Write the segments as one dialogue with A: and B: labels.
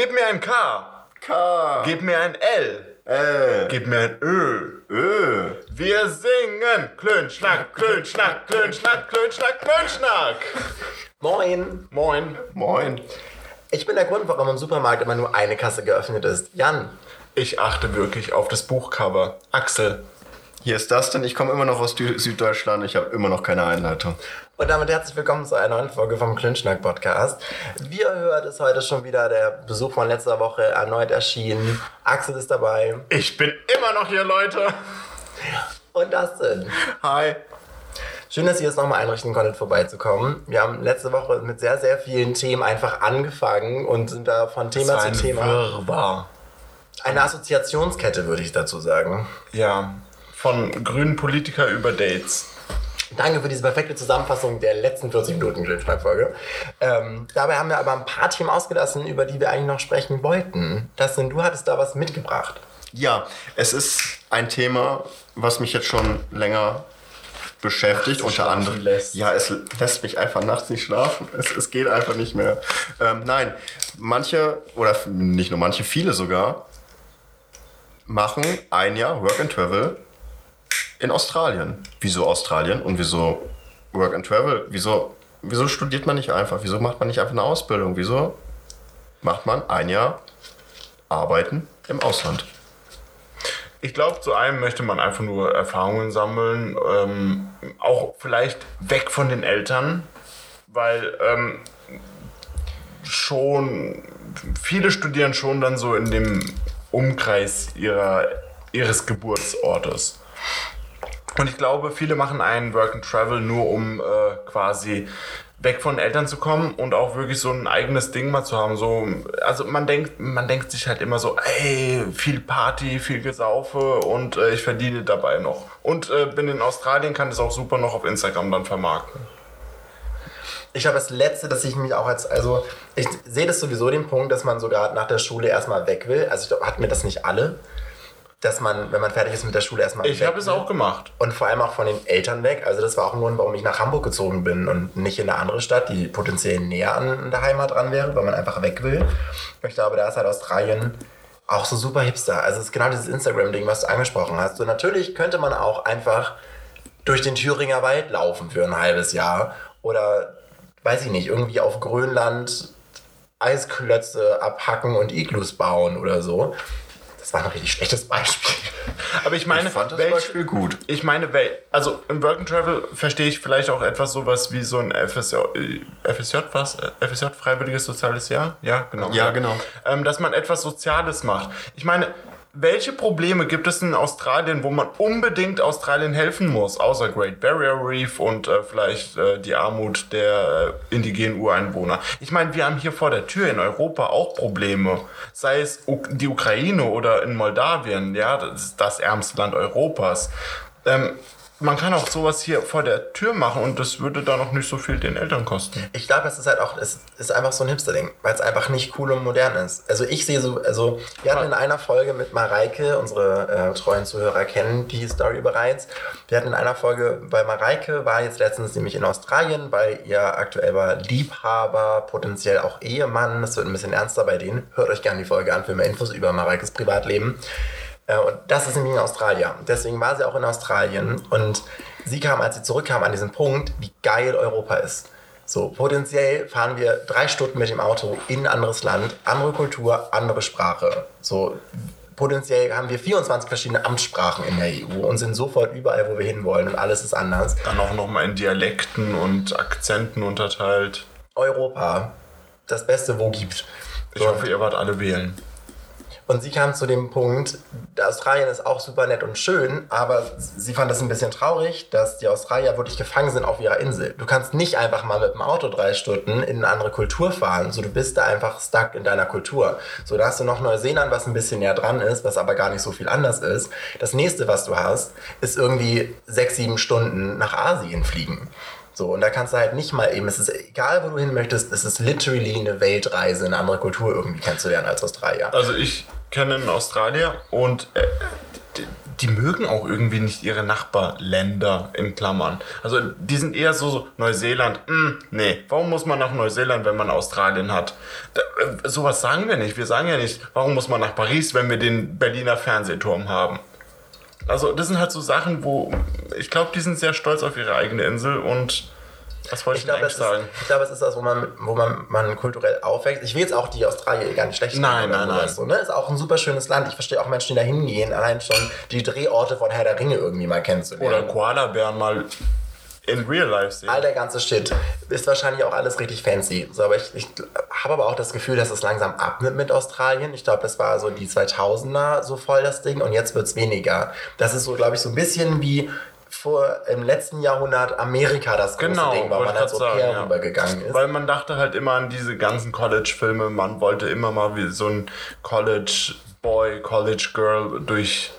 A: Gib mir ein K.
B: K.
A: Gib mir ein L.
B: L.
A: Gib mir ein Ö.
B: Ö.
A: Wir singen. Klönschnack, Klönschnack, Klönschnack, Klönschnack, Klönschnack.
C: Moin.
A: Moin.
B: Moin.
C: Ich bin der Grund, warum im Supermarkt immer nur eine Kasse geöffnet ist. Jan.
A: Ich achte wirklich auf das Buchcover. Axel.
B: Hier ist Dustin. Ich komme immer noch aus Süddeutschland. Ich habe immer noch keine Einleitung.
C: Und damit herzlich willkommen zu einer neuen Folge vom Klönschnack Podcast. Wie ihr hört, ist heute schon wieder der Besuch von letzter Woche erneut erschienen. Axel ist dabei
A: Ich bin immer noch hier, Leute.
C: und Dustin.
A: Hi.
C: Schön, dass ihr es nochmal einrichten konntet, vorbeizukommen. Wir haben letzte Woche mit sehr, sehr vielen Themen einfach angefangen und sind da von Thema zu Thema.
A: Wirrwarr.
C: Eine Assoziationskette, würde ich dazu sagen.
A: Ja. Von grünen Politiker über Dates.
C: Danke für diese perfekte Zusammenfassung der letzten 40 Minuten Klönschnack-Folge. Ähm, dabei haben wir aber ein paar Themen ausgelassen, über die wir eigentlich noch sprechen wollten. Das sind, du hattest da was mitgebracht.
B: Ja, es ist ein Thema, was mich jetzt schon länger beschäftigt, unter anderem. Ja, es lässt mich einfach nachts nicht schlafen. Es, es geht einfach nicht mehr. Ähm, nein, manche, oder nicht nur manche, viele sogar, machen ein Jahr Work and Travel in Australien. Wieso Australien und wieso Work and Travel? Wieso, wieso studiert man nicht einfach? Wieso macht man nicht einfach eine Ausbildung? Wieso macht man ein Jahr Arbeiten im Ausland?
A: Ich glaube, zu einem möchte man einfach nur Erfahrungen sammeln, ähm, auch vielleicht weg von den Eltern, weil ähm, schon viele studieren schon dann so in dem Umkreis ihrer, ihres Geburtsortes. Und ich glaube, viele machen einen Work and Travel nur, um äh, quasi weg von Eltern zu kommen und auch wirklich so ein eigenes Ding mal zu haben. So, also man denkt, man denkt sich halt immer so, ey, viel Party, viel Gesaufe und äh, ich verdiene dabei noch. Und äh, bin in Australien, kann das auch super noch auf Instagram dann vermarkten.
C: Ich glaube, das Letzte, dass ich mich auch als, also ich sehe das sowieso den Punkt, dass man sogar nach der Schule erstmal weg will. Also ich glaube, hatten wir das nicht alle, dass man, wenn man fertig ist mit der Schule, erstmal
A: Ich habe es
C: will.
A: auch gemacht.
C: Und vor allem auch von den Eltern weg. Also das war auch ein Grund, warum ich nach Hamburg gezogen bin und nicht in eine andere Stadt, die potenziell näher an der Heimat dran wäre, weil man einfach weg will. Ich glaube, da ist halt Australien auch so super hipster. Also es ist genau dieses Instagram-Ding, was du angesprochen hast. Und natürlich könnte man auch einfach durch den Thüringer Wald laufen für ein halbes Jahr. Oder, weiß ich nicht, irgendwie auf Grönland Eisklötze abhacken und Iglus bauen oder so. Das war ein richtig schlechtes Beispiel.
A: Aber ich meine,
B: Ich fand das
A: welch-
B: Beispiel gut.
A: Ich meine, wel- also im Work and Travel verstehe ich vielleicht auch etwas sowas wie so ein FSJ, äh, FSJ was? FSJ, Freiwilliges Soziales Jahr? Ja, genau.
B: Ja, genau.
A: Ähm, dass man etwas Soziales macht. Ich meine, welche Probleme gibt es in Australien, wo man unbedingt Australien helfen muss, außer Great Barrier Reef und äh, vielleicht äh, die Armut der äh, indigenen Ureinwohner? Ich meine, wir haben hier vor der Tür in Europa auch Probleme, sei es U die Ukraine oder in Moldawien, ja, das das ärmste Land Europas. Ähm, man kann auch sowas hier vor der Tür machen und das würde dann auch nicht so viel den Eltern kosten.
C: Ich glaube, es ist halt auch, es ist einfach so ein Hipster-Ding, weil es einfach nicht cool und modern ist. Also ich sehe so, also wir hatten in einer Folge mit Mareike, unsere äh, treuen Zuhörer kennen die Story bereits. Wir hatten in einer Folge, weil Mareike war jetzt letztens nämlich in Australien, weil ihr aktuell war Liebhaber, potenziell auch Ehemann, das wird ein bisschen ernster bei denen. Hört euch gerne die Folge an für mehr Infos über Mareikes Privatleben. Äh, Und das ist nämlich in Australien. Deswegen war sie auch in Australien. Und sie kam, als sie zurückkam, an diesen Punkt, wie geil Europa ist. So, potenziell fahren wir drei Stunden mit dem Auto in ein anderes Land, andere Kultur, andere Sprache. So, potenziell haben wir 24 verschiedene Amtssprachen in der EU und sind sofort überall, wo wir hinwollen und alles ist anders.
A: Dann auch nochmal in Dialekten und Akzenten unterteilt.
C: Europa, das Beste, wo gibt.
A: Ich hoffe, ihr wart alle wählen.
C: Und sie kam zu dem Punkt, Australien ist auch super nett und schön, aber sie fand das ein bisschen traurig, dass die Australier wirklich gefangen sind auf ihrer Insel. Du kannst nicht einfach mal mit dem Auto drei Stunden in eine andere Kultur fahren. So, du bist da einfach stuck in deiner Kultur. So, da hast du noch Neuseeland, was ein bisschen näher dran ist, was aber gar nicht so viel anders ist. Das nächste, was du hast, ist irgendwie sechs, sieben Stunden nach Asien fliegen. So, und da kannst du halt nicht mal eben, es ist egal, wo du hin möchtest, es ist literally eine Weltreise, eine andere Kultur irgendwie kennenzulernen als Australier.
A: Also ich kenne einen Australier und äh, die, mögen auch irgendwie nicht ihre Nachbarländer in Klammern. Also die sind eher so, so Neuseeland, mm, nee, warum muss man nach Neuseeland, wenn man Australien hat? Da, äh, sowas sagen wir nicht. Wir sagen ja nicht, warum muss man nach Paris, wenn wir den Berliner Fernsehturm haben. Also das sind halt so Sachen, wo ich glaube, die sind sehr stolz auf ihre eigene Insel und was wollte ich,
C: Ich glaube, das ist,
A: sagen?
C: ich glaube, es ist das, wo man, wo man, man kulturell aufwächst. Ich will jetzt auch die Australier gar nicht schlecht
A: Nein,
C: oder
A: nein, nein.
C: So, ne? Ist auch ein super schönes Land. Ich verstehe auch Menschen, die da hingehen, allein schon die Drehorte von Herr der Ringe irgendwie mal
A: Oder
C: kennenzulernen.
A: Koala-Bären mal in real life sehen.
C: All der ganze Shit ist wahrscheinlich auch alles richtig fancy. So, aber ich, ich habe aber auch das Gefühl, dass es langsam abnimmt mit Australien. Ich glaube, das war so die 2000er so voll das Ding und jetzt wird es weniger. Das ist so, glaube ich, so ein bisschen wie vor im letzten Jahrhundert Amerika das große
A: Genau,
C: Ding war, man als Au
A: ja.
C: rübergegangen ist.
A: Weil man dachte halt immer an diese ganzen College-Filme. Man wollte immer mal wie so ein College-Boy, College-Girl durch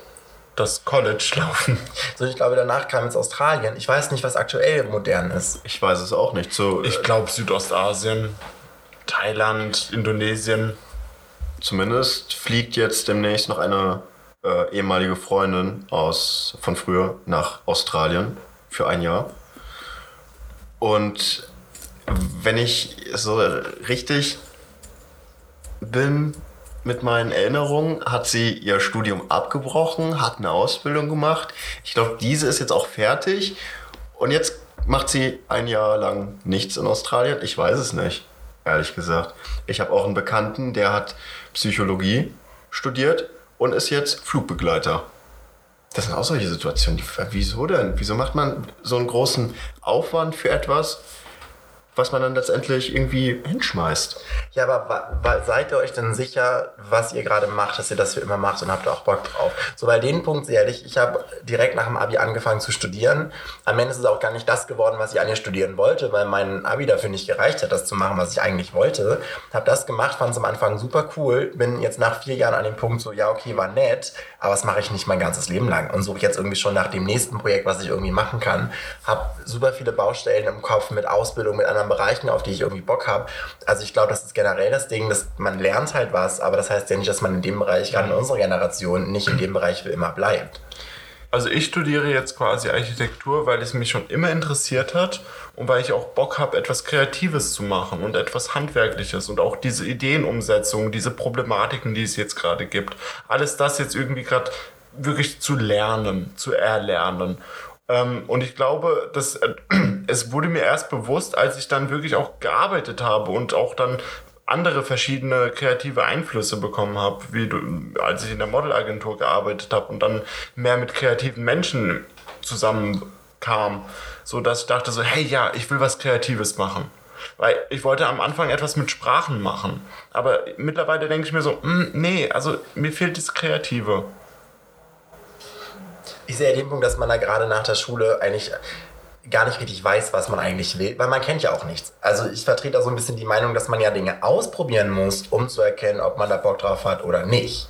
A: das College laufen.
C: So, ich glaube, danach kam jetzt Australien. Ich weiß nicht, was aktuell modern ist.
B: Ich weiß es auch nicht. So,
A: Ich glaube Südostasien, Thailand, Indonesien.
B: Zumindest fliegt jetzt demnächst noch eine äh, ehemalige Freundin aus von früher nach Australien für ein Jahr. Und wenn ich so richtig bin mit meinen Erinnerungen, hat sie ihr Studium abgebrochen, hat eine Ausbildung gemacht. Ich glaube, diese ist jetzt auch fertig. Und jetzt macht sie ein Jahr lang nichts in Australien. Ich weiß es nicht, ehrlich gesagt. Ich habe auch einen Bekannten, der hat Psychologie studiert und ist jetzt Flugbegleiter. Das sind auch solche Situationen. Wieso denn? Wieso macht man so einen großen Aufwand für etwas, was man dann letztendlich irgendwie hinschmeißt?
C: Ja, aber seid ihr euch denn sicher, was ihr gerade macht, dass ihr das für immer macht und habt auch Bock drauf? So, weil den Punkt sehe ich, ich habe direkt nach dem Abi angefangen zu studieren. Am Ende ist es auch gar nicht das geworden, was ich eigentlich studieren wollte, weil mein Abi dafür nicht gereicht hat, das zu machen, was ich eigentlich wollte. Habe das gemacht, fand es am Anfang super cool, bin jetzt nach vier Jahren an dem Punkt so, ja, okay, war nett, aber das mache ich nicht mein ganzes Leben lang und suche jetzt irgendwie schon nach dem nächsten Projekt, was ich irgendwie machen kann. Habe super viele Baustellen im Kopf mit Ausbildung, mit anderen Bereichen, auf die ich irgendwie Bock habe. Also ich glaube, das ist generell das Ding, dass man lernt halt was, aber das heißt ja nicht, dass man in dem Bereich, gerade in unserer Generation, nicht in dem Bereich für immer bleibt.
A: Also ich studiere jetzt quasi Architektur, weil es mich schon immer interessiert hat und weil ich auch Bock habe, etwas Kreatives zu machen und etwas Handwerkliches und auch diese Ideenumsetzung, diese Problematiken, die es jetzt gerade gibt. Alles das jetzt irgendwie gerade wirklich zu lernen, zu erlernen. Ähm, und ich glaube, dass äh, es wurde mir erst bewusst, als ich dann wirklich auch gearbeitet habe und auch dann andere verschiedene kreative Einflüsse bekommen habe, wie als ich in der Modelagentur gearbeitet habe und dann mehr mit kreativen Menschen zusammenkam, so dass ich dachte so, hey ja, ich will was Kreatives machen. Weil ich wollte am Anfang etwas mit Sprachen machen. Aber mittlerweile denke ich mir so, "Hm, nee, also mir fehlt das Kreative.
C: Ich sehe den Punkt, dass man da gerade nach der Schule eigentlich gar nicht richtig weiß, was man eigentlich will, weil man kennt ja auch nichts. Also ich vertrete da so ein bisschen die Meinung, dass man ja Dinge ausprobieren muss, um zu erkennen, ob man da Bock drauf hat oder nicht.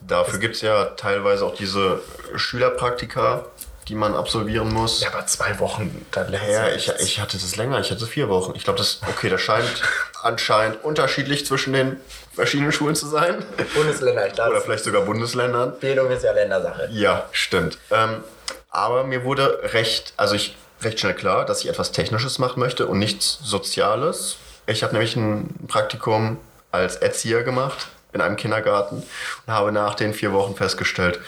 B: Dafür gibt es ja teilweise auch diese Schülerpraktika, die man absolvieren muss.
A: Ja, aber zwei Wochen, dann
B: Ja, ich, ich hatte das länger, ich hatte vier Wochen. Ich glaube, das, okay, das scheint anscheinend unterschiedlich zwischen den verschiedenen Schulen zu sein.
C: Bundesländer, ich glaube,
B: Oder vielleicht sogar Bundesländern.
C: Bildung ist ja Ländersache.
B: Ja, stimmt. Ähm, aber mir wurde recht, also ich recht schnell klar, dass ich etwas Technisches machen möchte und nichts Soziales. Ich habe nämlich ein Praktikum als Erzieher gemacht in einem Kindergarten und habe nach den vier Wochen festgestellt,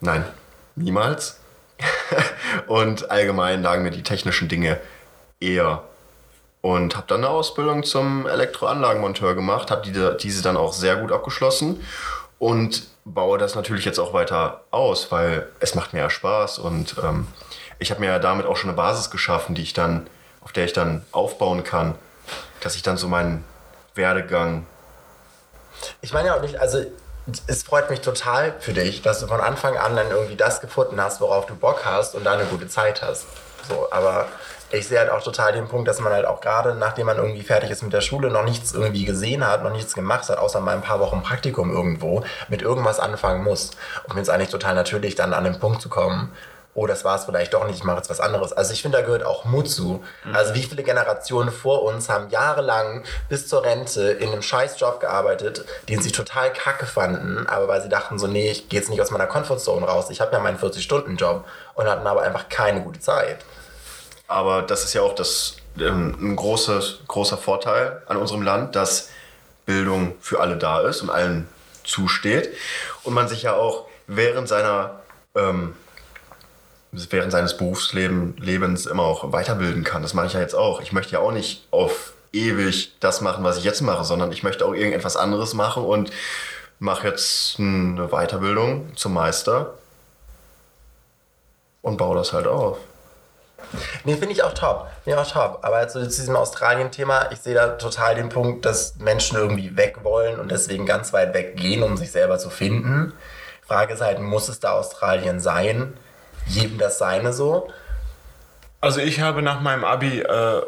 B: nein, niemals. und allgemein lagen mir die technischen Dinge eher. Und habe dann eine Ausbildung zum Elektroanlagenmonteur gemacht, habe die, diese dann auch sehr gut abgeschlossen und baue das natürlich jetzt auch weiter aus, weil es macht mir ja Spaß und ähm, ich habe mir ja damit auch schon eine Basis geschaffen, die ich dann, auf der ich dann aufbauen kann, dass ich dann so meinen Werdegang
C: Ich meine ja auch nicht, also es freut mich total für dich, dass du von Anfang an dann irgendwie das gefunden hast, worauf du Bock hast und da eine gute Zeit hast. So, aber ich sehe halt auch total den Punkt, dass man halt auch gerade, nachdem man irgendwie fertig ist mit der Schule, noch nichts irgendwie gesehen hat, noch nichts gemacht hat, außer mal ein paar Wochen Praktikum irgendwo, mit irgendwas anfangen muss. Mir ist eigentlich total natürlich, dann an den Punkt zu kommen, oh, das war es vielleicht doch nicht, ich mache jetzt was anderes. Also ich finde, da gehört auch Mut zu. Also wie viele Generationen vor uns haben jahrelang bis zur Rente in einem Scheißjob gearbeitet, den sie total kacke fanden, aber weil sie dachten so, nee, ich gehe jetzt nicht aus meiner Comfortzone raus, ich habe ja meinen 40-Stunden-Job und hatten aber einfach keine gute Zeit.
B: Aber das ist ja auch das, ähm, ein großes, großer Vorteil an unserem Land, dass Bildung für alle da ist und allen zusteht. Und man sich ja auch während seiner ähm, während seines Berufslebens immer auch weiterbilden kann. Das mache ich ja jetzt auch. Ich möchte ja auch nicht auf ewig das machen, was ich jetzt mache, sondern ich möchte auch irgendetwas anderes machen und mache jetzt eine Weiterbildung zum Meister und baue das halt auf.
C: Nee, finde ich auch top. Finde auch top. Aber zu diesem Australien-Thema, ich sehe da total den Punkt, dass Menschen irgendwie weg wollen und deswegen ganz weit weg gehen, um sich selber zu finden. Frage ist halt, muss es da Australien sein? Jedem das seine so?
A: Also ich habe nach meinem Abi äh,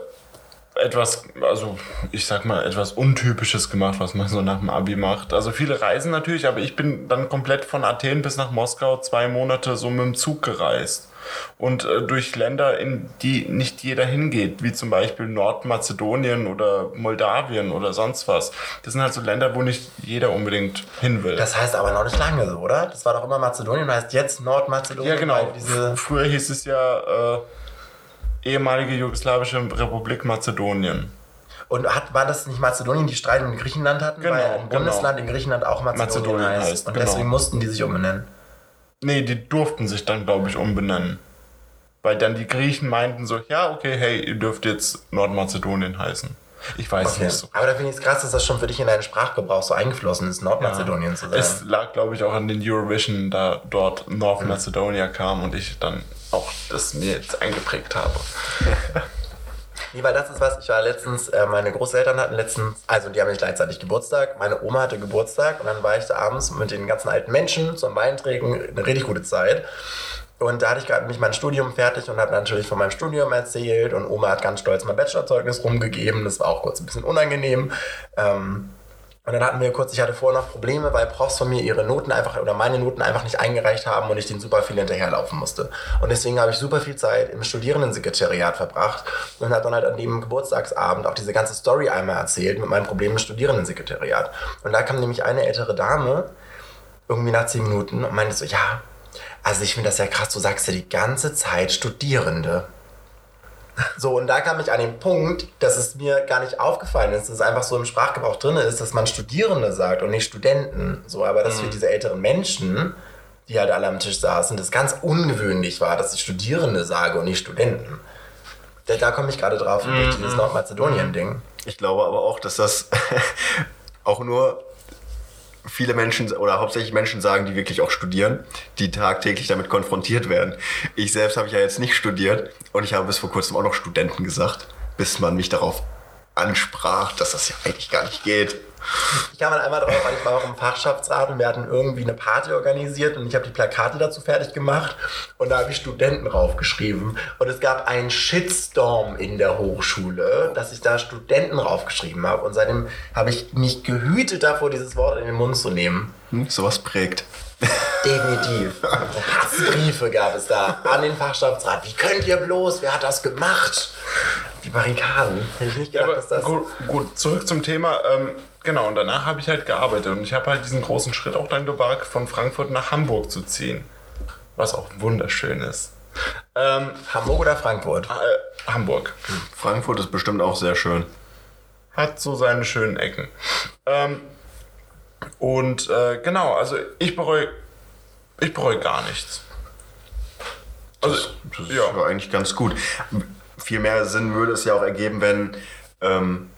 A: etwas, also ich sag mal, etwas Untypisches gemacht, was man so nach dem Abi macht. Also viele reisen natürlich, aber ich bin dann komplett von Athen bis nach Moskau zwei Monate so mit dem Zug gereist. Und äh, durch Länder, in die nicht jeder hingeht, wie zum Beispiel Nordmazedonien oder Moldawien oder sonst was. Das sind halt so Länder, wo nicht jeder unbedingt hin will.
C: Das heißt aber noch nicht lange so, oder? Das war doch immer Mazedonien, heißt jetzt Nordmazedonien.
A: ja, genau. Früher hieß es ja äh, ehemalige jugoslawische Republik Mazedonien.
C: und hat, war das nicht Mazedonien, die Streit mit Griechenland hatten?
A: Genau,
C: weil ein
A: genau.
C: Bundesland in Griechenland auch Mazedonien,
A: Mazedonien
C: heißt.
A: heißt,
C: Und
A: genau.
C: deswegen mussten die sich umbenennen.
A: Nee, die durften sich dann, glaube ich, umbenennen. Weil dann die Griechen meinten so, ja, okay, hey, ihr dürft jetzt Nordmazedonien heißen. Ich weiß
C: Okay.
A: nicht so.
C: Aber da finde ich es krass, dass das schon für dich in deinen Sprachgebrauch so eingeflossen ist, Nordmazedonien zu sein.
A: Es lag, glaube ich, auch an den Eurovision, da dort North Macedonia kam und ich dann auch das mir jetzt eingeprägt habe.
C: Nee, weil das ist was, ich war letztens, äh, meine Großeltern hatten letztens, also die haben nicht gleichzeitig Geburtstag, meine Oma hatte Geburtstag und dann war ich da abends mit den ganzen alten Menschen zum Weintrinken, eine richtig gute Zeit. Und da hatte ich gerade mich mein Studium fertig und habe natürlich von meinem Studium erzählt und Oma hat ganz stolz mein Bachelorzeugnis rumgegeben, das war auch kurz ein bisschen unangenehm. Ähm, und dann hatten wir kurz, ich hatte vorher noch Probleme, weil Profs von mir ihre Noten einfach oder meine Noten einfach nicht eingereicht haben und ich denen super viel hinterherlaufen musste. Und deswegen habe ich super viel Zeit im Studierendensekretariat verbracht und habe dann halt an dem Geburtstagsabend auch diese ganze Story einmal erzählt mit meinem Problem im Studierendensekretariat. Und da kam nämlich eine ältere Dame irgendwie nach zehn Minuten und meinte so, ja, also ich finde das ja krass, du sagst ja die ganze Zeit Studierende. So, und da kam ich an den Punkt, dass es mir gar nicht aufgefallen ist, dass es einfach so im Sprachgebrauch drin ist, dass man Studierende sagt und nicht Studenten. So, aber dass für diese älteren Menschen, die halt alle am Tisch saßen, das ganz ungewöhnlich war, dass ich Studierende sage und nicht Studenten. Da, da komme ich gerade drauf durch dieses Nordmazedonien-Ding.
B: Ich glaube aber auch, dass das auch nur viele Menschen oder hauptsächlich Menschen sagen, die wirklich auch studieren, die tagtäglich damit konfrontiert werden. Ich selbst habe ja jetzt nicht studiert und ich habe bis vor kurzem auch noch Studenten gesagt, bis man mich darauf ansprach, dass das ja eigentlich gar nicht geht.
C: Ich kam dann einmal drauf, weil ich war auch im Fachschaftsrat und wir hatten irgendwie eine Party organisiert und ich habe die Plakate dazu fertig gemacht und da habe ich Studenten draufgeschrieben. Und es gab einen Shitstorm in der Hochschule, dass ich da Studenten draufgeschrieben habe. Und seitdem habe ich mich gehütet davor, dieses Wort in den Mund zu nehmen.
B: Hm? Sowas prägt.
C: Definitiv. Hassbriefe gab es da an den Fachschaftsrat. Wie könnt ihr bloß? Wer hat das gemacht? Die Barrikaden. Hätte ich nicht gedacht,
A: Aber
C: dass das.
A: gut, gut, zurück zum Thema. Ähm, genau, und danach habe ich halt gearbeitet und ich habe halt diesen großen Schritt auch dann gewagt, von Frankfurt nach Hamburg zu ziehen. Was auch wunderschön ist. Ähm,
C: Hamburg oder Frankfurt?
A: äh, Hamburg.
B: Frankfurt ist bestimmt auch sehr schön.
A: hat so seine schönen Ecken. Ähm, und äh, genau, also ich bereue, ich bereue gar nichts. Also,
B: Das ist
A: ja.
B: ja. eigentlich ganz gut. Viel mehr Sinn würde es ja auch ergeben, wenn ähm,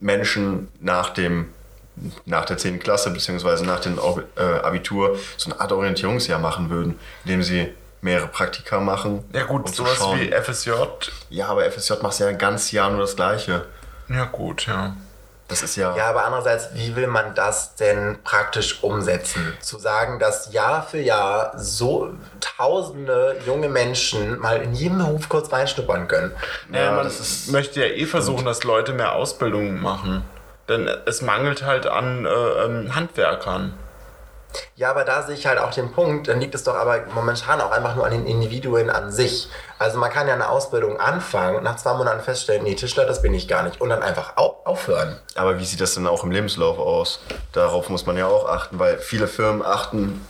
B: Menschen nach dem nach der 10. Klasse beziehungsweise nach dem äh, Abitur so eine Art Orientierungsjahr machen würden, indem sie mehrere Praktika machen.
A: Ja gut,
B: um
A: sowas
B: schauen.
A: wie FSJ.
B: Ja, aber FSJ machst du ja ein ganzes Jahr nur das Gleiche.
A: Ja gut, ja.
B: Das ist ja.
C: Ja, aber andererseits, wie will man das denn praktisch umsetzen? Zu sagen, dass Jahr für Jahr so tausende junge Menschen mal in jedem Beruf kurz reinschnuppern können.
A: Ja, man
B: das ist-
A: möchte ja eh versuchen, dass Leute mehr Ausbildung machen. Denn es mangelt halt an äh, ähm, Handwerkern.
C: Ja, aber da sehe ich halt auch den Punkt, dann liegt es doch aber momentan auch einfach nur an den Individuen an sich. Also man kann ja eine Ausbildung anfangen und nach zwei Monaten feststellen, nee, Tischler, das bin ich gar nicht. Und dann einfach au aufhören.
B: Aber wie sieht das denn auch im Lebenslauf aus? Darauf muss man ja auch achten, weil viele Firmen achten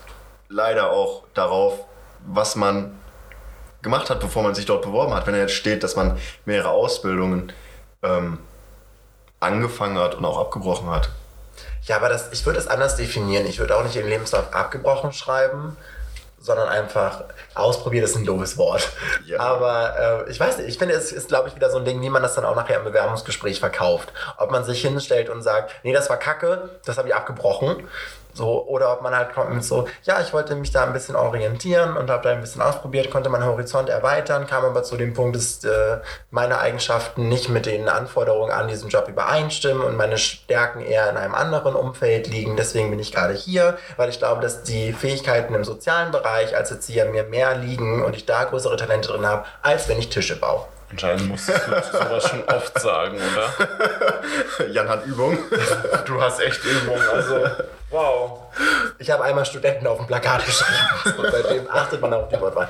B: leider auch darauf, was man gemacht hat, bevor man sich dort beworben hat. Wenn jetzt steht, dass man mehrere Ausbildungen ähm, angefangen hat und auch abgebrochen hat.
C: Ja, aber das, ich würde es anders definieren. Ich würde auch nicht im Lebenslauf abgebrochen schreiben, sondern einfach ausprobiert ist ein doofes Wort.
B: Ja.
C: Aber äh, ich weiß nicht, ich finde, es ist, glaube ich, wieder so ein Ding, wie man das dann auch nachher im Bewerbungsgespräch verkauft. Ob man sich hinstellt und sagt, nee, das war kacke, das habe ich abgebrochen. So, oder ob man halt kommt mit so, ja, ich wollte mich da ein bisschen orientieren und habe da ein bisschen ausprobiert, konnte meinen Horizont erweitern, kam aber zu dem Punkt, dass äh, meine Eigenschaften nicht mit den Anforderungen an diesem Job übereinstimmen und meine Stärken eher in einem anderen Umfeld liegen. Deswegen bin ich gerade hier, weil ich glaube, dass die Fähigkeiten im sozialen Bereich als Erzieher mir mehr liegen und ich da größere Talente drin habe, als wenn ich Tische baue.
A: Anscheinend musstest du sowas schon oft sagen, oder?
B: Jan hat Übung.
A: Du hast echt Übung, also wow.
C: Ich habe einmal Studenten auf dem Plakat geschrieben. Und seitdem achtet man auf die Wortwahl.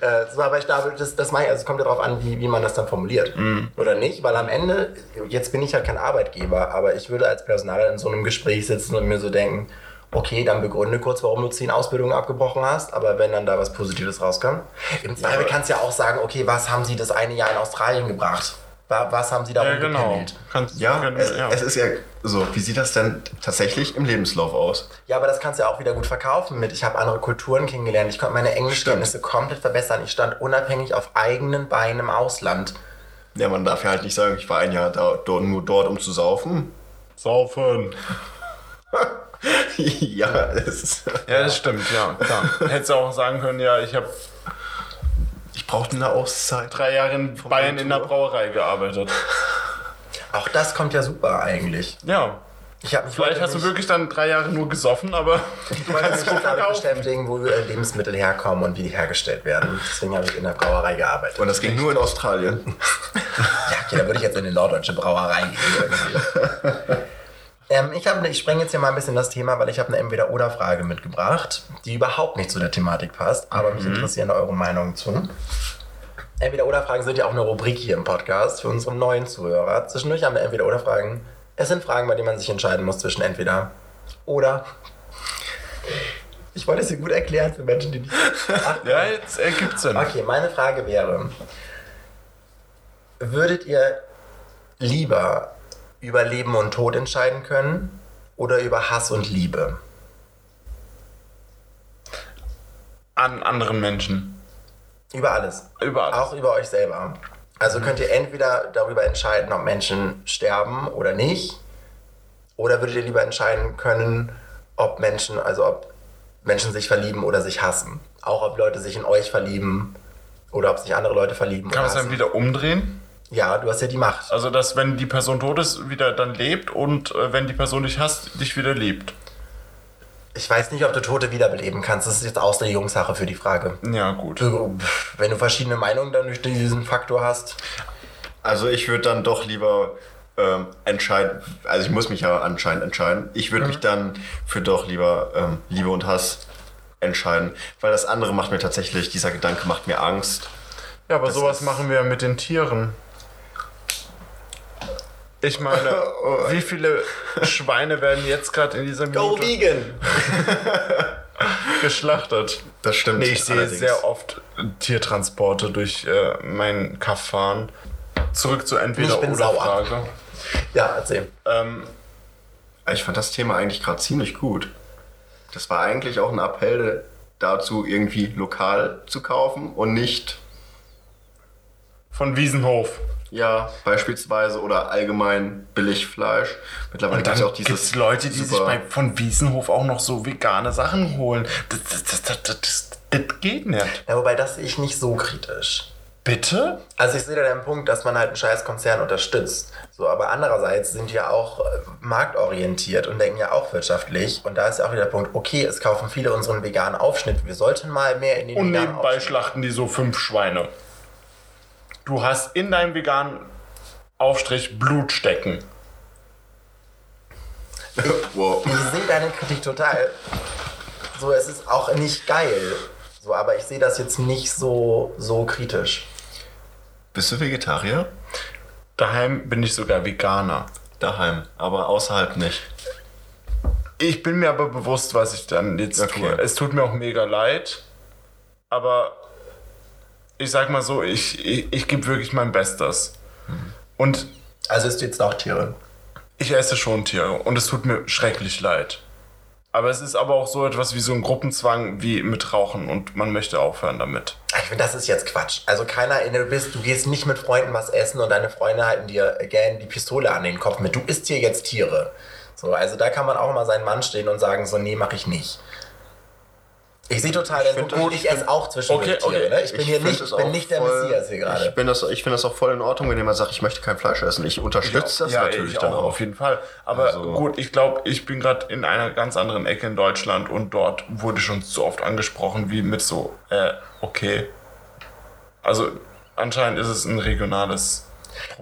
C: Äh, so, aber ich glaube, das, das meine ich, also es kommt ja darauf an, wie, wie man das dann formuliert. Oder nicht, weil am Ende, jetzt bin ich halt kein Arbeitgeber, aber ich würde als Personaler in so einem Gespräch sitzen und mir so denken, okay, dann begründe kurz, warum du zehn Ausbildungen abgebrochen hast, aber wenn dann da was Positives rauskommt. Im Zweifel kannst du ja auch sagen, okay, was haben sie das eine Jahr in Australien gebracht? Wa- Was haben sie da
A: Ja, genau. Kannst,
B: Ja,
A: kann-
B: es, es ist ja so. Wie sieht das denn tatsächlich im Lebenslauf aus?
C: Ja, aber das kannst du ja auch wieder gut verkaufen mit. Ich habe andere Kulturen kennengelernt. Ich konnte meine Englischkenntnisse komplett verbessern. Ich stand unabhängig auf eigenen Beinen im Ausland.
B: Ja, man darf ja halt nicht sagen, ich war ein Jahr da, dort, nur dort, um zu saufen.
A: Saufen.
B: ja, es ist,
A: Ja, das stimmt, ja, klar. Hättest du auch sagen können, ja, ich habe
B: ich brauchte eine Auszeit.
A: drei Jahre in Bayern in der. Brauerei gearbeitet.
C: Auch das kommt ja super eigentlich.
A: Ja.
C: Ich mich
A: Vielleicht hast du wirklich dann drei Jahre nur gesoffen, aber
C: Ich wollte mich damit beschäftigen, wo äh, Lebensmittel herkommen und wie die hergestellt werden. Deswegen habe ich in der Brauerei gearbeitet.
B: Und das ging nur in Australien.
C: Ja, okay, da würde ich jetzt in eine norddeutsche Brauerei gehen. irgendwie. ähm, ich, hab, ich spreng jetzt hier mal ein bisschen das Thema, weil ich habe eine Entweder-Oder-Frage mitgebracht, die überhaupt nicht zu der Thematik passt, aber mich interessieren eure Meinungen zu. Entweder-Oder-Fragen sind ja auch eine Rubrik hier im Podcast für unsere neuen Zuhörer. Zwischendurch haben wir Entweder-Oder-Fragen. Es sind Fragen, bei denen man sich entscheiden muss zwischen entweder oder. Ich wollte es hier gut erklären für Menschen, die nicht. Ach,
A: ja, jetzt ergibt Sinn.
C: Okay, meine Frage wäre, würdet ihr lieber über Leben und Tod entscheiden können oder über Hass und Liebe?
A: An anderen Menschen.
C: Über alles.
A: Über alles.
C: Auch über euch selber. Also könnt ihr entweder darüber entscheiden, ob Menschen sterben oder nicht, oder würdet ihr lieber entscheiden können, ob Menschen, also ob Menschen sich verlieben oder sich hassen. Auch ob Leute sich in euch verlieben oder ob sich andere Leute verlieben.
A: Kann man es dann wieder umdrehen?
C: Ja, du hast ja die Macht.
A: Also, dass wenn die Person tot ist, wieder dann lebt und äh, wenn die Person dich hasst, dich wieder liebt.
C: Ich weiß nicht, ob du Tote wiederbeleben kannst. Das ist jetzt Auslegungssache für die Frage.
A: Ja, gut.
C: Du, Wenn du verschiedene Meinungen dann durch diesen Faktor hast.
B: Also ich würde dann doch lieber ähm, entscheiden, also ich muss mich ja anscheinend entscheiden. Ich würde mich dann für doch lieber ähm, Liebe und Hass entscheiden, weil das andere macht mir tatsächlich, dieser Gedanke macht mir Angst.
A: Ja, aber
B: Das
A: sowas machen wir mit den Tieren. Ich meine, wie viele Schweine werden jetzt gerade in dieser Minute
C: vegan!
A: geschlachtet?
B: Das stimmt.
A: Nee, ich sehe
B: allerdings.
A: sehr oft Tiertransporte durch äh, meinen Kaff fahren. Zurück zur
C: Ich bin
A: Entweder-Oder-Frage.
C: Ja, erzähl.
A: Ähm,
B: Ich fand das Thema eigentlich gerade ziemlich gut. Das war eigentlich auch ein Appell dazu, irgendwie lokal zu kaufen und nicht,
A: von Wiesenhof.
B: ja, beispielsweise oder allgemein Billigfleisch. Mittlerweile
A: Und
B: gibt es auch
A: gibt
B: dieses
A: es Leute, die sich bei, von Wiesenhof auch noch so vegane Sachen holen. Das, das, das, das, das, geht nicht.
C: Ja, wobei das sehe ich nicht so kritisch.
A: Bitte?
C: Also ich sehe da den Punkt, dass man halt einen scheiß Konzern unterstützt. So, aber andererseits sind wir auch äh, marktorientiert und denken ja auch wirtschaftlich. Und da ist ja auch wieder der Punkt, okay, es kaufen viele unseren veganen Aufschnitt. Wir sollten mal mehr in den
A: Und
C: veganen
A: nebenbei
C: Aufschnitt.
A: schlachten die so fünf Schweine. Du hast in deinem veganen Aufstrich Blut stecken.
B: wow.
C: Ich sehe deine Kritik total. So, es ist auch nicht geil. So, aber ich sehe das jetzt nicht so, so kritisch.
B: Bist du Vegetarier?
A: Daheim bin ich sogar Veganer.
B: Daheim, aber außerhalb nicht.
A: Ich bin mir aber bewusst, was ich dann jetzt
B: Okay.
A: tue. Es tut mir auch mega leid, aber ich sag mal so, ich, ich, ich gebe wirklich mein Bestes. Und
C: Also isst du jetzt auch Tiere?
A: ich esse schon Tiere und es tut mir schrecklich leid. Aber es ist aber auch so etwas wie so ein Gruppenzwang wie mit Rauchen und man möchte aufhören damit.
C: Ich finde, das ist jetzt Quatsch. Also keiner, du bist, du gehst nicht mit Freunden was essen und deine Freunde halten dir gern die Pistole an den Kopf mit. Du isst hier jetzt Tiere. So, also da kann man auch mal seinen Mann stehen und sagen, so, nee, mach ich nicht. Ich sehe total
A: find
C: Punkt.
A: gut,
C: Ich
A: ich
C: esse auch zwischendurch
A: Okay, okay.
C: Tiere. Ne? Ich bin hier
B: find
C: nicht, bin nicht der
B: voll-
C: Messias hier gerade.
B: Ich, bin das- ich finde das auch voll in Ordnung, wenn jemand sagt, ich möchte kein Fleisch essen. Ich unterstütze das
A: ja,
B: natürlich
A: ich
B: dann auch.
A: Auf jeden Fall. Aber
B: Also-
A: gut, ich glaube, ich bin gerade in einer ganz anderen Ecke in Deutschland und dort wurde schon so oft angesprochen wie mit so, äh, okay. Also anscheinend ist es ein regionales.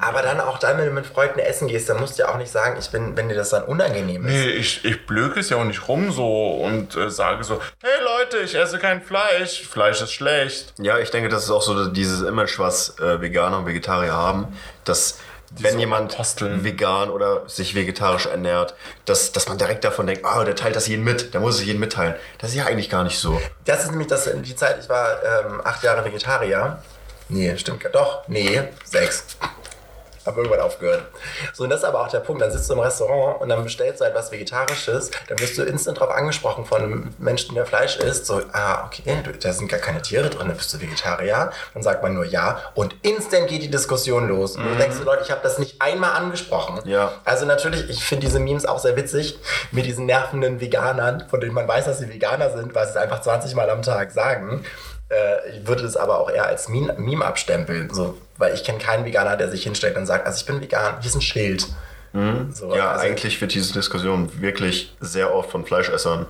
C: Aber dann auch dann, wenn du mit Freunden essen gehst, dann musst du ja auch nicht sagen, ich bin, wenn dir das dann unangenehm ist.
A: Nee, ich, ich blöke es ja auch nicht rum so und äh, sage so, hey Leute, ich esse kein Fleisch, Fleisch ist schlecht.
B: Ja, ich denke, das ist auch so dieses Image, was äh, Veganer und Vegetarier haben, dass wenn
A: so
B: jemand
A: Aposteln.
B: vegan oder sich vegetarisch ernährt, dass, dass man direkt davon denkt, oh, der teilt das jeden mit, der muss es jeden mitteilen. Das ist ja eigentlich gar nicht so.
C: Das ist nämlich das, die Zeit, ich war ähm, acht Jahre Vegetarier. Nee, stimmt gar doch. Nee, sechs. Hab irgendwann aufgehört. So, und das ist aber auch der Punkt. Dann sitzt du im Restaurant und dann bestellst du halt was Vegetarisches. Dann wirst du instant drauf angesprochen von einem Menschen, der Fleisch isst. So, ah, okay, du, da sind gar keine Tiere drin, dann bist du Vegetarier. Dann sagt man nur ja. Und instant geht die Diskussion los. Und du denkst, so, Leute, ich habe das nicht einmal angesprochen.
B: Ja.
C: Also natürlich, ich finde diese Memes auch sehr witzig mit diesen nervenden Veganern, von denen man weiß, dass sie Veganer sind, weil sie es einfach 20 Mal am Tag sagen. Äh, ich würde es aber auch eher als Meme, Meme abstempeln, so, weil ich kenne keinen Veganer, der sich hinstellt und sagt, also ich bin vegan, hier ist ein Schild. So,
B: Ja,
C: also-
B: eigentlich wird diese Diskussion wirklich sehr oft von Fleischessern.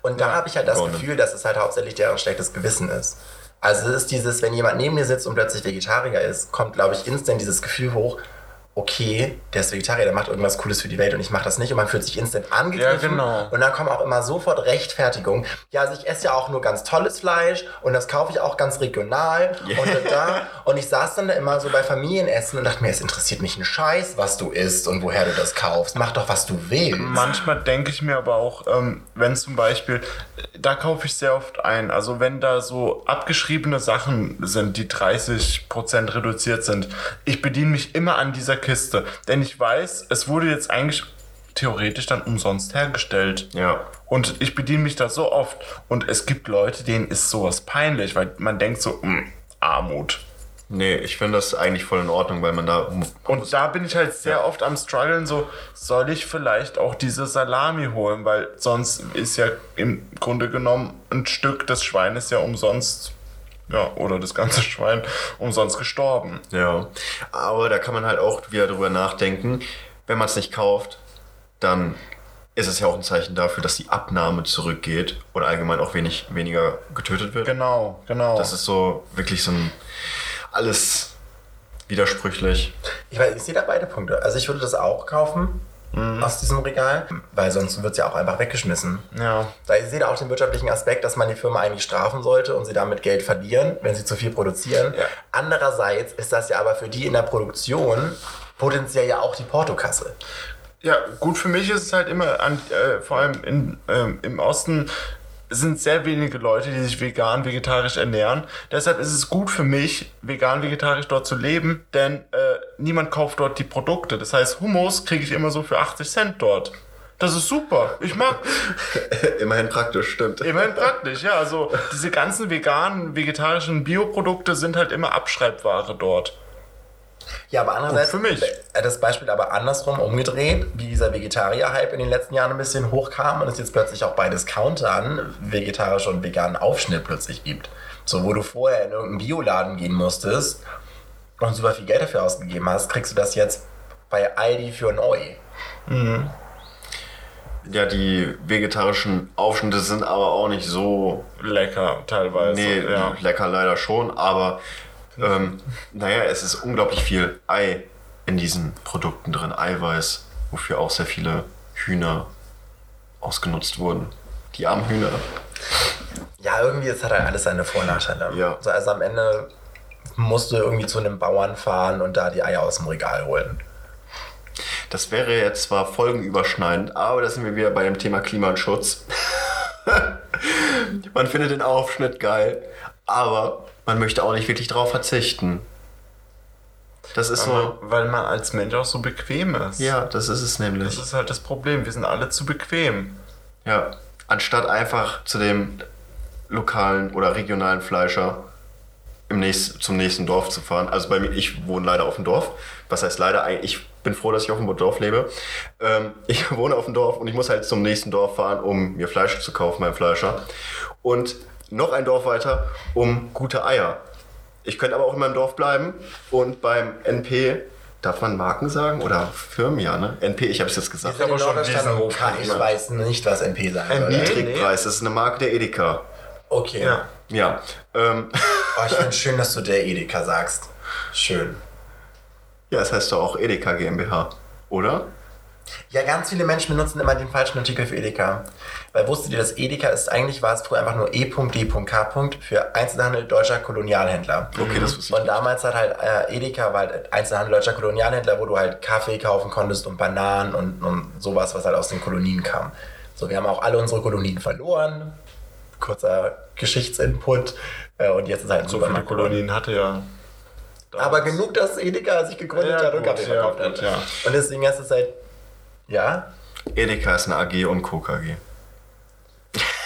C: Und da habe ich halt das
B: begonnen.
C: Gefühl, dass es halt hauptsächlich deren schlechtes Gewissen ist. Also es ist dieses, wenn jemand neben dir sitzt und plötzlich Vegetarier ist, kommt, glaube ich, instant dieses Gefühl hoch, okay, der ist Vegetarier, der macht irgendwas Cooles für die Welt und ich mache das nicht und man fühlt sich instant angegriffen.
A: Ja, genau.
C: Und dann kommen auch immer sofort Rechtfertigungen. Ja, also ich esse ja auch nur ganz tolles Fleisch und das kaufe ich auch ganz regional und da. Und ich saß dann da immer so bei Familienessen und dachte mir, es interessiert mich ein Scheiß, was du isst und woher du das kaufst. Mach doch, was du willst.
A: Manchmal denke ich mir aber auch, ähm, wenn zum Beispiel, da kaufe ich sehr oft ein. Also wenn da so abgeschriebene Sachen sind, die 30% reduziert sind, ich bediene mich immer an dieser Kiste. Denn ich weiß, es wurde jetzt eigentlich theoretisch dann umsonst hergestellt.
B: Ja.
A: Und ich bediene mich da so oft. Und es gibt Leute, denen ist sowas peinlich, weil man denkt so, mh, Armut.
B: Nee, ich finde das eigentlich voll in Ordnung, weil man da.
A: Und da bin ich halt sehr oft am struggeln, so soll ich vielleicht auch diese Salami holen, weil sonst ist ja im Grunde genommen ein Stück des Schweines ja umsonst, ja, oder das ganze Schwein umsonst gestorben.
B: Ja. Aber da kann man halt auch wieder drüber nachdenken. Wenn man es nicht kauft, dann ist es ja auch ein Zeichen dafür, dass die Abnahme zurückgeht und allgemein auch wenig, weniger getötet wird.
A: Genau, genau.
B: Das ist so wirklich so ein alles widersprüchlich.
C: Ich, weiß, ich sehe da beide Punkte. Also ich würde das auch kaufen aus diesem Regal, weil sonst wird es ja auch einfach weggeschmissen.
A: ja.
C: Da ich sehe da auch den wirtschaftlichen Aspekt, dass man die Firma eigentlich strafen sollte und sie damit Geld verlieren, wenn sie zu viel produzieren.
A: Ja.
C: Andererseits ist das ja aber für die in der Produktion potenziell ja auch die Portokasse.
A: Ja, gut, für mich ist es halt immer, an, äh, vor allem in, ähm, im Osten sind sehr wenige Leute, die sich vegan, vegetarisch ernähren. Deshalb ist es gut für mich, vegan, vegetarisch dort zu leben, denn äh, niemand kauft dort die Produkte. Das heißt, Hummus kriege ich immer so für 80 Cent dort. Das ist super. Ich mag
B: Immerhin praktisch, stimmt.
A: immerhin praktisch, ja. Also diese ganzen veganen, vegetarischen Bioprodukte sind halt immer Abschreibware dort.
C: Ja, aber andererseits,
A: Gut für mich.
C: äh, das Beispiel aber andersrum umgedreht, wie dieser Vegetarier-Hype in den letzten Jahren ein bisschen hochkam und es jetzt plötzlich auch bei Discountern vegetarisch und veganen Aufschnitt plötzlich gibt. So, wo du vorher in irgendeinen Bioladen gehen musstest und super viel Geld dafür ausgegeben hast, kriegst du das jetzt bei Aldi für neu.
B: Ja, die vegetarischen Aufschnitte sind aber auch nicht so
A: Lecker teilweise.
B: Nee,
A: ja.
B: lecker leider schon, aber ähm, naja, es ist unglaublich viel Ei in diesen Produkten drin, Eiweiß, wofür auch sehr viele Hühner ausgenutzt wurden. Die armen Hühner.
C: Ja, irgendwie, es hat halt alles seine Vor- und Nachteile.
B: Ja.
C: So, also am Ende musst du irgendwie zu einem Bauern fahren und da die Eier aus dem Regal holen.
B: Das wäre jetzt zwar folgenüberschneidend, aber da sind wir wieder bei dem Thema Klimaschutz. man findet den Aufschnitt geil, aber man möchte auch nicht wirklich drauf verzichten. Das ist so.
A: Aber, weil man als Mensch auch so bequem ist.
B: Ja, das ist es nämlich.
A: Das ist halt das Problem. Wir sind alle zu bequem.
B: Ja, anstatt einfach zu dem lokalen oder regionalen Fleischer im nächst, zum nächsten Dorf zu fahren. Also bei mir, ich wohne leider auf dem Dorf. Was heißt leider? Ich bin froh, dass ich auf dem Dorf lebe. Ähm, ich wohne auf dem Dorf und ich muss halt zum nächsten Dorf fahren, um mir Fleisch zu kaufen beim Fleischer. Und noch ein Dorf weiter, um gute Eier. Ich könnte aber auch in meinem Dorf bleiben und beim NP, darf man Marken sagen? Oder Firmen, ja, ne? NP, ich habe es jetzt gesagt.
A: aber schon
C: kann ich weiß nicht, was NP sein
A: NP?
C: soll.
B: Niedrigpreis, das ist eine Marke der Edeka.
C: Okay.
A: Ja.
B: Ja. Ähm,
C: Oh, ich finde schön, dass du der Edeka sagst. Schön.
B: ja, das heißt doch auch Edeka GmbH, oder?
C: Ja, ganz viele Menschen benutzen immer den falschen Artikel für Edeka. Weil wusstet ihr, dass Edeka ist, eigentlich war es früher einfach nur E.D.K. für Einzelhandel deutscher Kolonialhändler.
B: Okay, das wusste ich
C: Und damals hat halt äh, Edeka war halt Einzelhandel deutscher Kolonialhändler, wo du halt Kaffee kaufen konntest und Bananen und, und sowas, was halt aus den Kolonien kam. So, wir haben auch alle unsere Kolonien verloren. Kurzer Geschichtsinput. Äh, und jetzt ist halt ein
A: So viele. Kolonien hatte ja.
C: Aber genug, dass Edeka sich gegründet
A: Ja,
C: hat und Kaffee
A: ja,
C: verkauft hat.
A: gut, ja.
C: Und deswegen hast du es halt. Ja?
B: Edeka ist eine AG und Co. KG.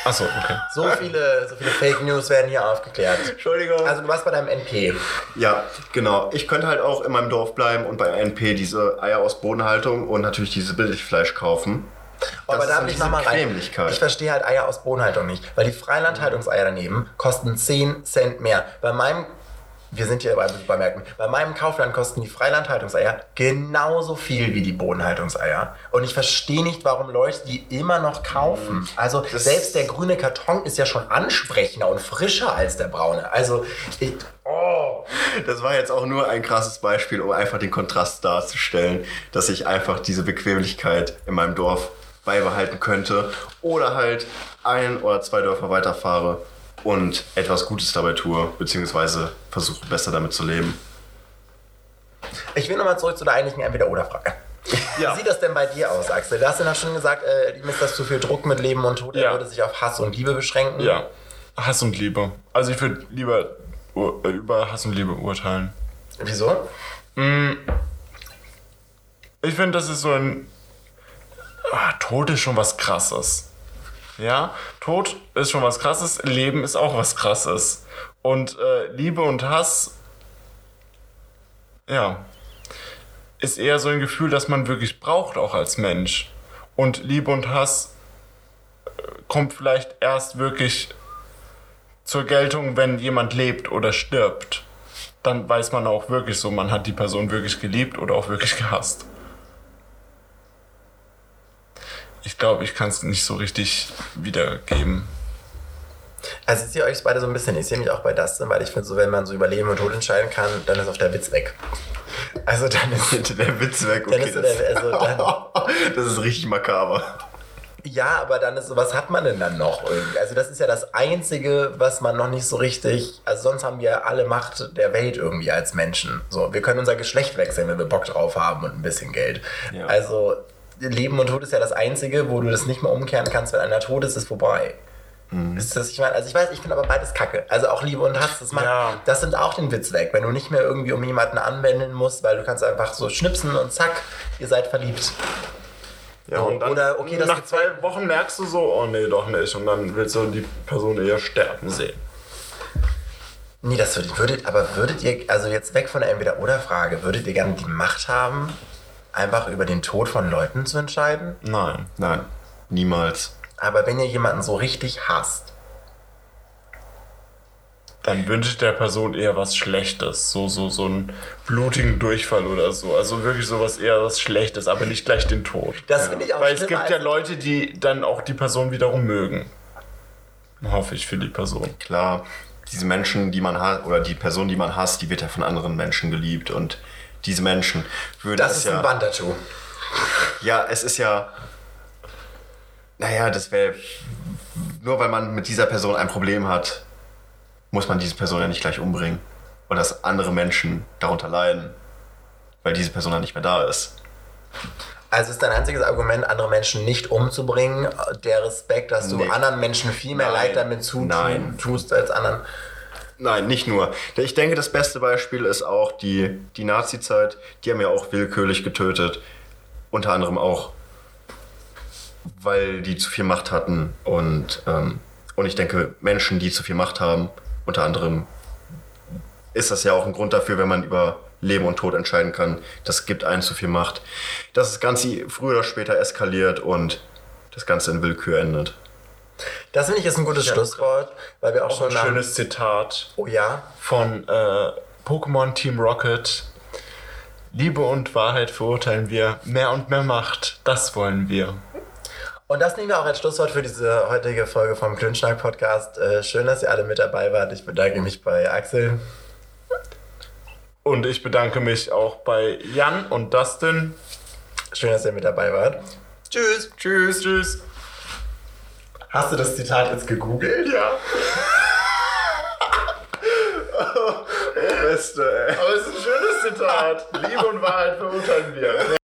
A: Achso, okay.
C: So viele, so viele Fake News werden hier aufgeklärt.
B: Entschuldigung.
C: Also du warst bei deinem NP.
B: Ja, genau. Ich könnte halt auch in meinem Dorf bleiben und bei NP diese Eier aus Bodenhaltung und natürlich dieses Billigfleisch kaufen.
C: Aber
B: Das
C: da bin ich nochmal rein. Ich verstehe halt Eier aus Bodenhaltung nicht. Weil die Freilandhaltungseier daneben kosten 10 Cent mehr. Bei meinem, wir sind hier bei Supermärkten, bei meinem Kaufland kosten die Freilandhaltungseier genauso viel wie die Bodenhaltungseier. Und ich verstehe nicht, warum Leute die immer noch kaufen. Also
B: Das-
C: selbst der grüne Karton ist ja schon ansprechender und frischer als der braune. Also ich, oh.
B: Das war jetzt auch nur ein krasses Beispiel, um einfach den Kontrast darzustellen, dass ich einfach diese Bequemlichkeit in meinem Dorf beibehalten könnte oder halt ein oder zwei Dörfer weiterfahre und etwas Gutes dabei tue, beziehungsweise versuche besser damit zu leben.
C: Ich will nochmal zurück zu der eigentlichen Entweder-Oder-Frage.
A: Ja.
C: Wie sieht das denn bei dir aus, Axel? Du hast ja schon gesagt, äh, ihm ist das zu viel Druck mit Leben und Tod. Er
A: Ja.
C: würde sich auf Hass und Liebe beschränken.
A: Ja. Hass und Liebe. Also ich würde lieber äh, über Hass und Liebe urteilen.
C: Wieso?
A: Ich finde, das ist so ein. Ah, Tod ist schon was krasses. Ja, Tod ist schon was krasses, Leben ist auch was krasses. Und äh, Liebe und Hass, ja, ist eher so ein Gefühl, das man wirklich braucht, auch als Mensch. Und Liebe und Hass äh, kommt vielleicht erst wirklich zur Geltung, wenn jemand lebt oder stirbt. Dann weiß man auch wirklich so, man hat die Person wirklich geliebt oder auch wirklich gehasst. Ich glaube, ich kann es nicht so richtig wiedergeben.
C: Also ich sehe euch beide so ein bisschen, ich sehe mich auch bei Dustin, weil ich finde, so wenn man so über Leben und Tod entscheiden kann, dann ist auch der Witz weg. Also dann ist,
B: Der Witz weg,
C: dann
B: okay.
C: ist so der, also dann,
B: das, das ist richtig makaber.
C: ja, aber dann ist so, was hat man denn dann noch irgendwie? Also das ist ja das Einzige, was man noch nicht so richtig, also sonst haben wir alle Macht der Welt irgendwie als Menschen. So, wir können unser Geschlecht wechseln, wenn wir Bock drauf haben und ein bisschen Geld.
B: Ja.
C: Also Leben und Tod ist ja das Einzige, wo du das nicht mehr umkehren kannst, wenn einer tot ist, ist vorbei. Ist das, ich meine, also ich weiß, ich finde aber beides kacke. Also auch Liebe und Hass, das, macht,
A: Ja.
C: das sind auch den Witz weg, wenn du nicht mehr irgendwie um jemanden anwenden musst, weil du kannst einfach so schnipsen und zack, ihr seid verliebt.
A: Ja, und dann
C: oder, okay,
A: nach zwei Wochen merkst du so, oh nee, doch nicht. Und dann willst du die Person eher sterben sehen.
C: Nee, das würdet, würdet, aber würdet ihr, also jetzt weg von der Entweder-Oder-Frage, würdet ihr gerne die Macht haben, einfach über den Tod von Leuten zu entscheiden?
A: Nein.
B: Nein, niemals.
C: Aber wenn ihr jemanden so richtig hasst,
A: Dann wünsche ich der Person eher was Schlechtes. So, so, so einen blutigen Durchfall oder so. Also wirklich sowas eher was Schlechtes, aber nicht gleich den Tod.
C: das finde ich auch
A: Weil es gibt ja Leute, die dann auch die Person wiederum mögen. Hoffe ich für die Person.
B: Klar, diese Menschen, die man hat, oder die Person, die man hasst, die wird ja von anderen Menschen geliebt. Und diese Menschen würden
C: Das ist
B: ja.
C: ein Bandertattoo.
B: Ja, es ist ja. Naja, das wäre. nur weil man mit dieser Person ein Problem hat, muss man diese Person ja nicht gleich umbringen. Oder dass andere Menschen darunter leiden, weil diese Person dann nicht mehr da ist.
C: Also ist dein einziges Argument, andere Menschen nicht umzubringen, der Respekt, dass du
B: Nee.
C: anderen Menschen viel mehr
B: Nein.
C: Leid damit zutun
B: Nein.
C: tust als anderen.
B: Nein, nicht nur. Ich denke, das beste Beispiel ist auch die, die Nazi-Zeit. Die haben ja auch willkürlich getötet. Unter anderem auch, weil die zu viel Macht hatten. Und, ähm, und ich denke, Menschen, die zu viel Macht haben, unter anderem ist das ja auch ein Grund dafür, wenn man über Leben und Tod entscheiden kann. Das gibt einen zu viel Macht. Dass das Ganze früher oder später eskaliert und das Ganze in Willkür endet.
C: Das finde ich ist ein gutes Schlusswort, weil wir auch,
A: Auch ein
C: schon
A: schönes Zitat
C: Oh ja.
A: von äh, Pokémon Team Rocket. Liebe und Wahrheit verurteilen wir. Mehr und mehr Macht, das wollen wir.
C: Und das nehmen wir auch als Schlusswort für diese heutige Folge vom Klönschnack Podcast. Äh, schön, dass ihr alle mit dabei wart. Ich bedanke mich bei Axel.
A: Und ich bedanke mich auch bei Jan und Dustin.
C: Schön, dass ihr mit dabei wart. Tschüss.
A: Tschüss. Tschüss.
C: Hast du das Zitat jetzt gegoogelt?
A: Ja.
B: Beste, ey.
A: Aber es ist ein schönes Zitat. Liebe und Wahrheit verurteilen wir.